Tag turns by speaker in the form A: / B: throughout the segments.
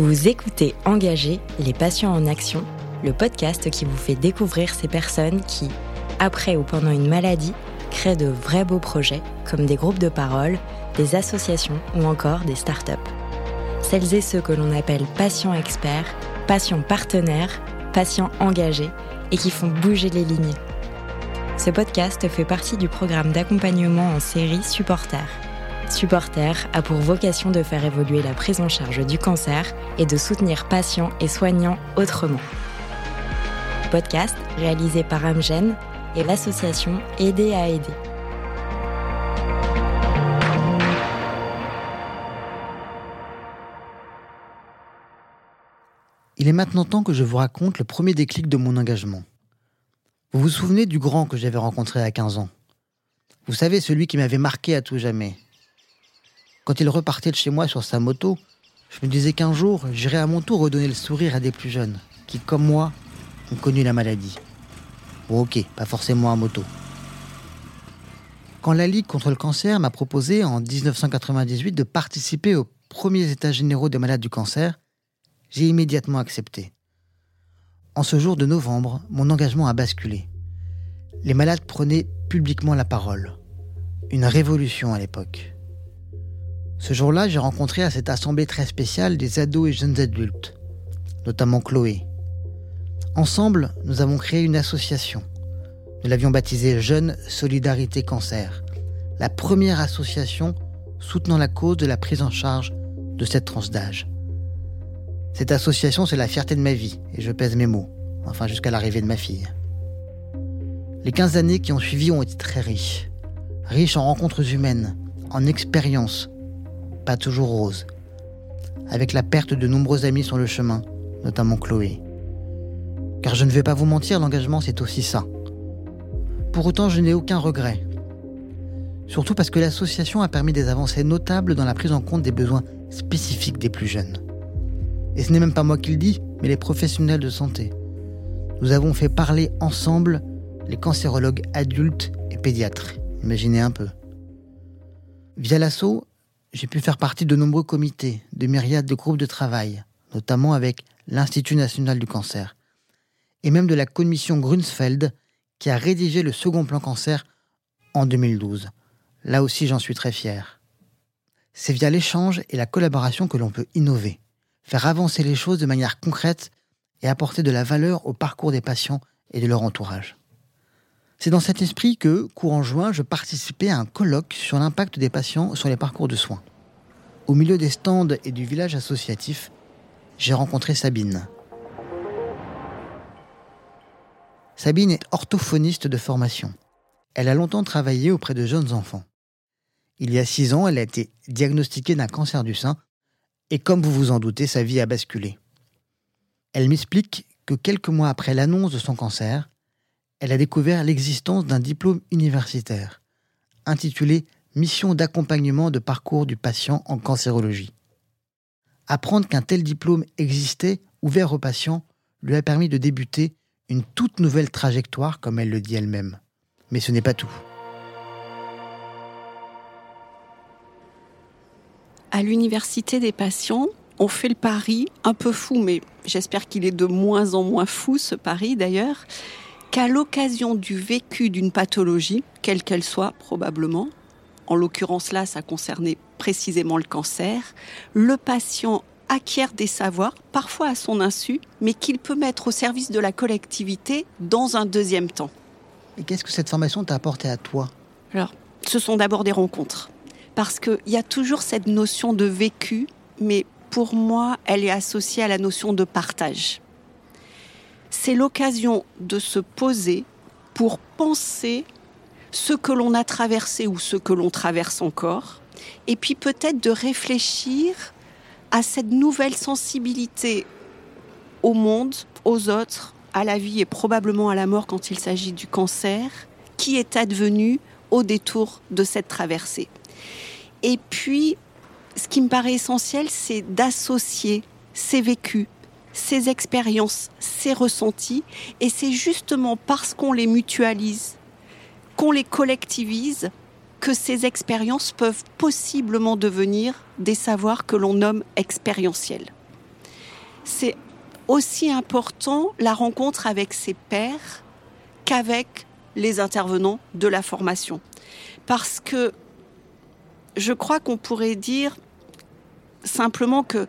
A: Vous écoutez Engagé, les patients en action, le podcast qui vous fait découvrir ces personnes qui, après ou pendant une maladie, créent de vrais beaux projets comme des groupes de parole, des associations ou encore des startups. Celles et ceux que l'on appelle patients experts, patients partenaires, patients engagés et qui font bouger les lignes. Ce podcast fait partie du programme d'accompagnement en série Supporter. Supporter a pour vocation de faire évoluer la prise en charge du cancer et de soutenir patients et soignants autrement. Podcast réalisé par Amgen et l'association Aider à aider.
B: Il est maintenant temps que je vous raconte le premier déclic de mon engagement. Vous vous souvenez du grand que j'avais rencontré à 15 ans? Vous savez, celui qui m'avait marqué à tout jamais. Quand il repartait de chez moi sur sa moto, je me disais qu'un jour, j'irai à mon tour redonner le sourire à des plus jeunes, qui, comme moi, ont connu la maladie. Bon ok, pas forcément à moto. Quand la Ligue contre le cancer m'a proposé en 1998 de participer aux premiers états généraux des malades du cancer, j'ai immédiatement accepté. En ce jour de novembre, mon engagement a basculé. Les malades prenaient publiquement la parole. Une révolution à l'époque. Ce jour-là, j'ai rencontré à cette assemblée très spéciale des ados et jeunes adultes, notamment Chloé. Ensemble, nous avons créé une association. Nous l'avions baptisée Jeune Solidarité Cancer, la première association soutenant la cause de la prise en charge de cette tranche d'âge. Cette association, c'est la fierté de ma vie, et je pèse mes mots, enfin jusqu'à l'arrivée de ma fille. Les 15 années qui ont suivi ont été très riches. Riches en rencontres humaines, en expériences, pas toujours roses. Avec la perte de nombreux amis sur le chemin, notamment Chloé. Car je ne vais pas vous mentir, l'engagement c'est aussi ça. Pour autant, je n'ai aucun regret. Surtout parce que l'association a permis des avancées notables dans la prise en compte des besoins spécifiques des plus jeunes. Et ce n'est même pas moi qui le dis, mais les professionnels de santé. Nous avons fait parler ensemble les cancérologues adultes et pédiatres. Imaginez un peu. Via l'assaut, j'ai pu faire partie de nombreux comités, de myriades de groupes de travail, notamment avec l'Institut national du cancer, et même de la commission Grunsfeld qui a rédigé le second plan cancer en 2012. Là aussi, j'en suis très fier. C'est via l'échange et la collaboration que l'on peut innover faire avancer les choses de manière concrète et apporter de la valeur au parcours des patients et de leur entourage. C'est dans cet esprit que, courant juin, je participais à un colloque sur l'impact des patients sur les parcours de soins. Au milieu des stands et du village associatif, j'ai rencontré Sabine. Sabine est orthophoniste de formation. Elle a longtemps travaillé auprès de jeunes enfants. Il y a six ans, elle a été diagnostiquée d'un cancer du sein et comme vous vous en doutez, sa vie a basculé. Elle m'explique que quelques mois après l'annonce de son cancer, elle a découvert l'existence d'un diplôme universitaire, intitulé Mission d'accompagnement de parcours du patient en cancérologie. Apprendre qu'un tel diplôme existait, ouvert aux patients, lui a permis de débuter une toute nouvelle trajectoire, comme elle le dit elle-même. Mais ce n'est pas tout.
C: à l'université des patients, on fait le pari, un peu fou, mais j'espère qu'il est de moins en moins fou ce pari d'ailleurs, qu'à l'occasion du vécu d'une pathologie, quelle qu'elle soit probablement, en l'occurrence là ça concernait précisément le cancer, le patient acquiert des savoirs, parfois à son insu, mais qu'il peut mettre au service de la collectivité dans un deuxième temps.
B: Et qu'est-ce que cette formation t'a apporté à toi?
C: Alors, ce sont d'abord des rencontres parce qu'il y a toujours cette notion de vécu, mais pour moi, elle est associée à la notion de partage. C'est l'occasion de se poser pour penser ce que l'on a traversé ou ce que l'on traverse encore, et puis peut-être de réfléchir à cette nouvelle sensibilité au monde, aux autres, à la vie et probablement à la mort quand il s'agit du cancer, qui est advenu au détour de cette traversée. Et puis, ce qui me paraît essentiel, c'est d'associer ces vécus, ces expériences, ces ressentis. Et c'est justement parce qu'on les mutualise, qu'on les collectivise, que ces expériences peuvent possiblement devenir des savoirs que l'on nomme expérientiels. c'est aussi important la rencontre avec ses pairs qu'avec les intervenants de la formation. Parce que je crois qu'on pourrait dire simplement que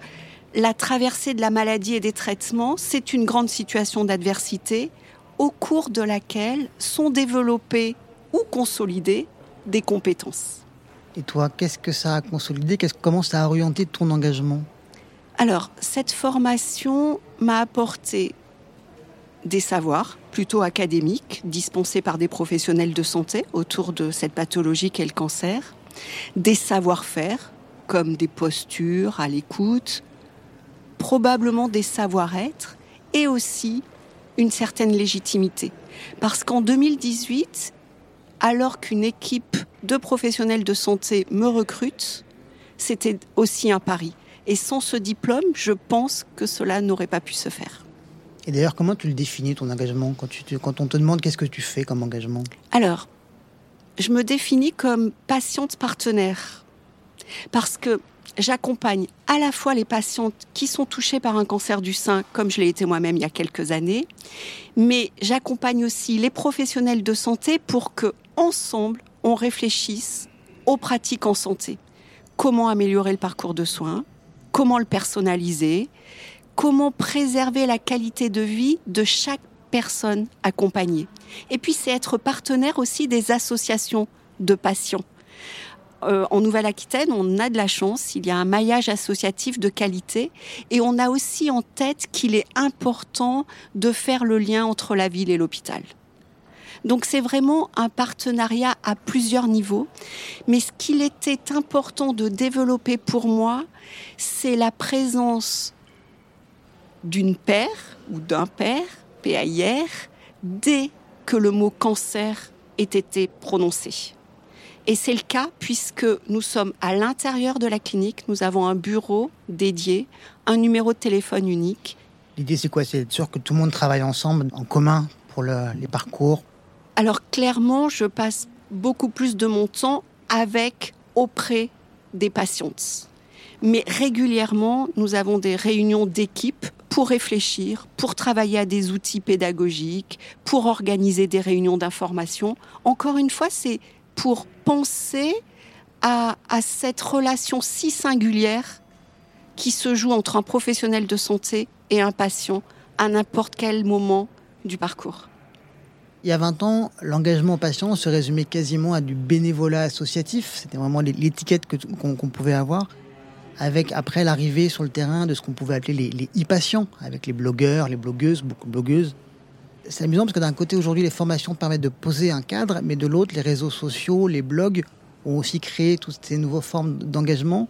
C: la traversée de la maladie et des traitements, c'est une grande situation d'adversité au cours de laquelle sont développées ou consolidées des compétences.
B: Et toi, qu'est-ce que ça a consolidé? Comment ça a orienté ton engagement?
C: Alors, cette formation m'a apporté des savoirs plutôt académiques dispensés par des professionnels de santé autour de cette pathologie qu'est le cancer, des savoir-faire comme des postures à l'écoute, probablement des savoir-être et aussi une certaine légitimité. Parce qu'en 2018, alors qu'une équipe de professionnels de santé me recrute, c'était aussi un pari. Et sans ce diplôme, je pense que cela n'aurait pas pu se faire.
B: Et d'ailleurs, comment tu le définis, ton engagement? Quand, tu quand on te demande qu'est-ce que tu fais comme engagement?
C: Alors, je me définis comme patiente partenaire. Parce que j'accompagne à la fois les patientes qui sont touchées par un cancer du sein, comme je l'ai été moi-même il y a quelques années, mais j'accompagne aussi les professionnels de santé pour que, ensemble, on réfléchisse aux pratiques en santé. Comment améliorer le parcours de soins Comment le personnaliser Comment préserver la qualité de vie de chaque personne accompagnée Et puis, c'est être partenaire aussi des associations de patients. Euh, en Nouvelle-Aquitaine, on a de la chance, il y a un maillage associatif de qualité et on a aussi en tête qu'il est important de faire le lien entre la ville et l'hôpital. Donc c'est vraiment un partenariat à plusieurs niveaux. Mais ce qu'il était important de développer pour moi, c'est la présence d'une paire ou d'un père, PAIR, dès que le mot cancer ait été prononcé. Et c'est le cas puisque nous sommes à l'intérieur de la clinique, nous avons un bureau dédié, un numéro de téléphone unique.
B: L'idée c'est quoi? C'est sûr que tout le monde travaille ensemble, en commun, pour les parcours?
C: Alors clairement, je passe beaucoup plus de mon temps avec, auprès des patientes. Mais régulièrement, nous avons des réunions d'équipe pour réfléchir, pour travailler à des outils pédagogiques, pour organiser des réunions d'information. Encore une fois, c'est pour penser à, cette relation si singulière qui se joue entre un professionnel de santé et un patient à n'importe quel moment du parcours.
B: Il y a 20 ans, l'engagement patient se résumait quasiment à du bénévolat associatif. C'était vraiment l'étiquette qu'on pouvait avoir. Avec après l'arrivée sur le terrain de ce qu'on pouvait appeler les e-patients, avec les blogueurs, les blogueuses, beaucoup de blogueuses, c'est amusant parce que d'un côté, aujourd'hui, les formations permettent de poser un cadre, mais de l'autre, les réseaux sociaux, les blogs ont aussi créé toutes ces nouvelles formes d'engagement.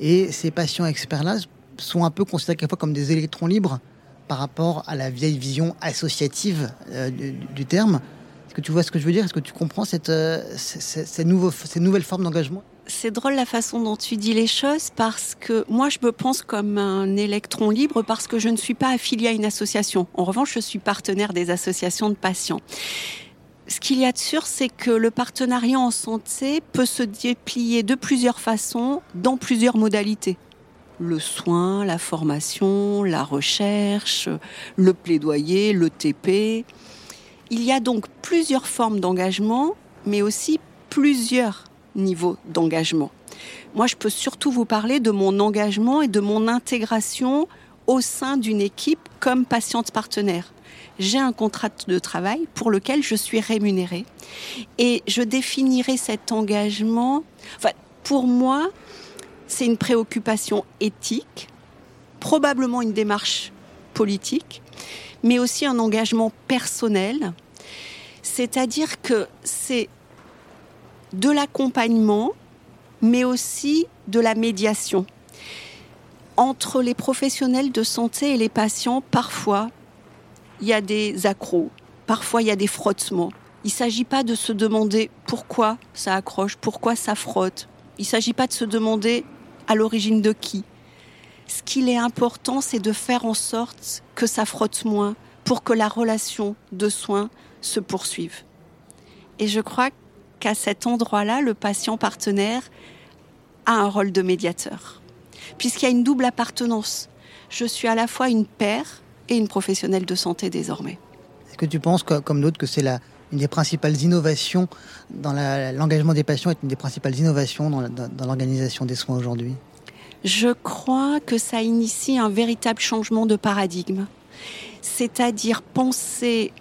B: Et ces patients experts-là sont un peu considérés quelquefois comme des électrons libres par rapport à la vieille vision associative euh, du, terme. Que tu vois ce que je veux dire? Est-ce que tu comprends cette, euh, ces nouvelles formes d'engagement?
C: C'est drôle la façon dont tu dis les choses parce que moi je me pense comme un électron libre parce que je ne suis pas affiliée à une association. En revanche, je suis partenaire des associations de patients. Ce qu'il y a de sûr, c'est que le partenariat en santé peut se déplier de plusieurs façons, dans plusieurs modalités. Le soin, la formation, la recherche, le plaidoyer, le TP. Il y a donc plusieurs formes d'engagement, mais aussi plusieurs niveau d'engagement. Moi, je peux surtout vous parler de mon engagement et de mon intégration au sein d'une équipe comme patiente partenaire. J'ai un contrat de travail pour lequel je suis rémunérée et je définirai cet engagement. Enfin, pour moi, c'est une préoccupation éthique, probablement une démarche politique, mais aussi un engagement personnel. C'est-à-dire que c'est de l'accompagnement, mais aussi de la médiation. Entre les professionnels de santé et les patients, parfois, il y a des accros, parfois il y a des frottements. Il ne s'agit pas de se demander pourquoi ça accroche, pourquoi ça frotte. Il ne s'agit pas de se demander à l'origine de qui. Ce qu'il est important, c'est de faire en sorte que ça frotte moins pour que la relation de soins se poursuive. Et je crois qu'à cet endroit-là, le patient partenaire a un rôle de médiateur, puisqu'il y a une double appartenance. Je suis à la fois une père et une professionnelle de santé désormais.
B: Est-ce que tu penses, comme d'autres, que c'est la, une des principales innovations dans l'engagement des patients est une des principales innovations dans l'organisation des soins aujourd'hui?
C: Je crois que ça initie un véritable changement de paradigme, c'est-à-dire penser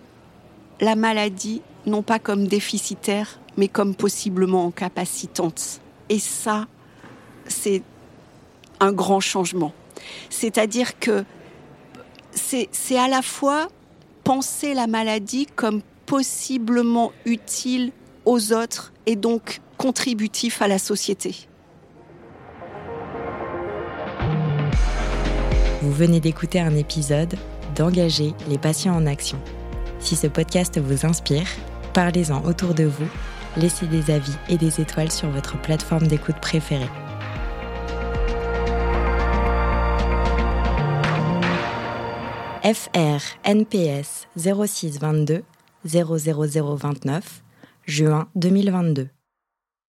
C: la maladie non pas comme déficitaire, mais comme possiblement incapacitante. Et ça, c'est un grand changement. C'est-à-dire que c'est à la fois penser la maladie comme possiblement utile aux autres et donc contributif à la société.
A: Vous venez d'écouter un épisode d'Engager les patients en action. Si ce podcast vous inspire, parlez-en autour de vous, laissez des avis et des étoiles sur votre plateforme d'écoute préférée. FR NPS 0622 00029 juin 2022